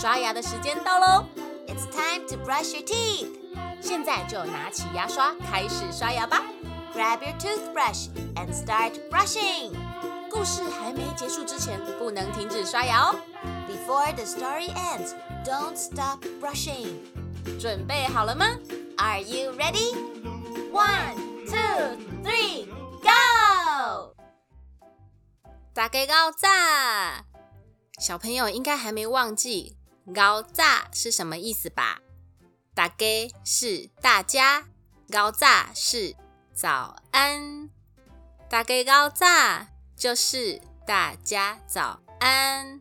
刷牙的时间到喽！It's time to brush your teeth。现在就拿起牙刷开始刷牙吧。Grab your toothbrush and start brushing。故事还没结束之前，不能停止刷牙哦。Before the story ends, don't stop brushing。准备好了吗？Are you ready? One, two, three, go！大家高炸！小朋友应该还没忘记“高炸”是什么意思吧？大家是大家，高炸是早安。大家高炸就是大家早安。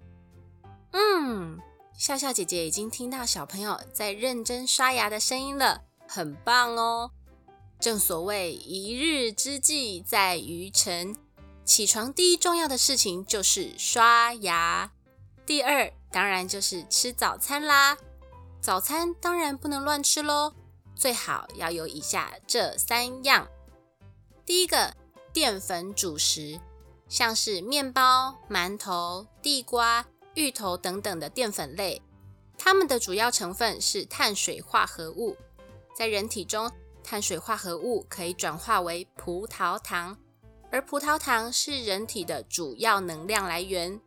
嗯，笑笑姐姐已经听到小朋友在认真刷牙的声音了，很棒哦。正所谓一日之计在于晨，起床第一重要的事情就是刷牙。第二，当然就是吃早餐啦。早餐当然不能乱吃喽，最好要有以下这三样。第一个，淀粉主食，像是面包、馒头、地瓜、芋头等等的淀粉类，它们的主要成分是碳水化合物。在人体中，碳水化合物可以转化为葡萄糖，而葡萄糖是人体的主要能量来源。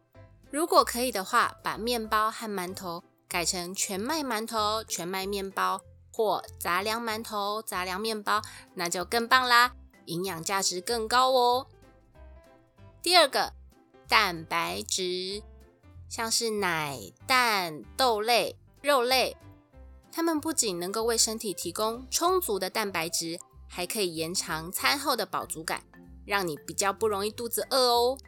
如果可以的话，把面包和馒头改成全麦馒头、全麦面包或杂粮馒头、杂粮面包，那就更棒啦，营养价值更高哦。第二个，蛋白质，像是奶、蛋、豆类、肉类，它们不仅能够为身体提供充足的蛋白质，还可以延长餐后的饱足感，让你比较不容易肚子饿哦。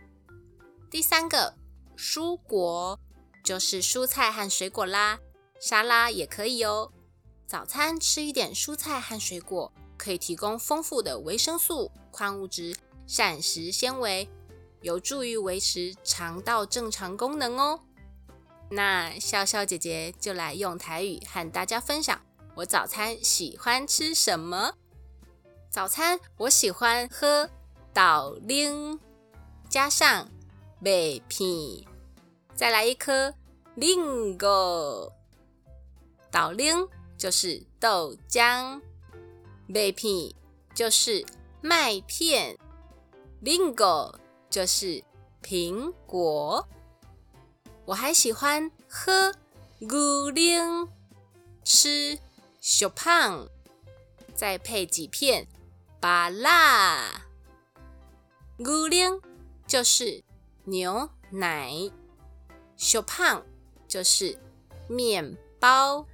第三个。蔬果就是蔬菜和水果啦，沙拉也可以哦。早餐吃一点蔬菜和水果，可以提供丰富的维生素、矿物质、膳食纤维，有助于维持肠道正常功能哦。那笑笑姐姐就来用台语和大家分享，我早餐喜欢吃什么？早餐我喜欢喝豆奶，加上。麦片，再来一颗另个豆奶，就是豆浆；麦片就是麦片，另个就是苹果。我还喜欢喝牛奶，吃小胖，再配几片芭辣。牛奶就是。牛奶，小胖就是面包，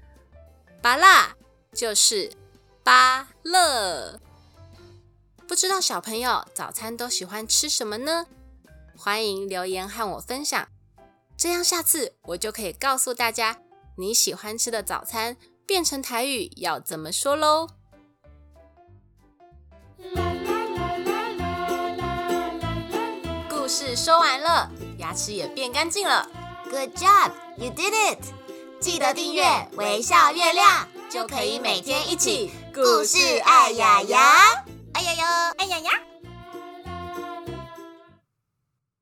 芭辣就是芭乐。不知道小朋友早餐都喜欢吃什么呢？欢迎留言和我分享，这样下次我就可以告诉大家你喜欢吃的早餐变成台语要怎么说喽。事说完了，牙齿也变干净了。Good job, you did it！记得订阅微笑月亮，就可以每天一起故事爱牙牙，爱牙牙，爱牙牙。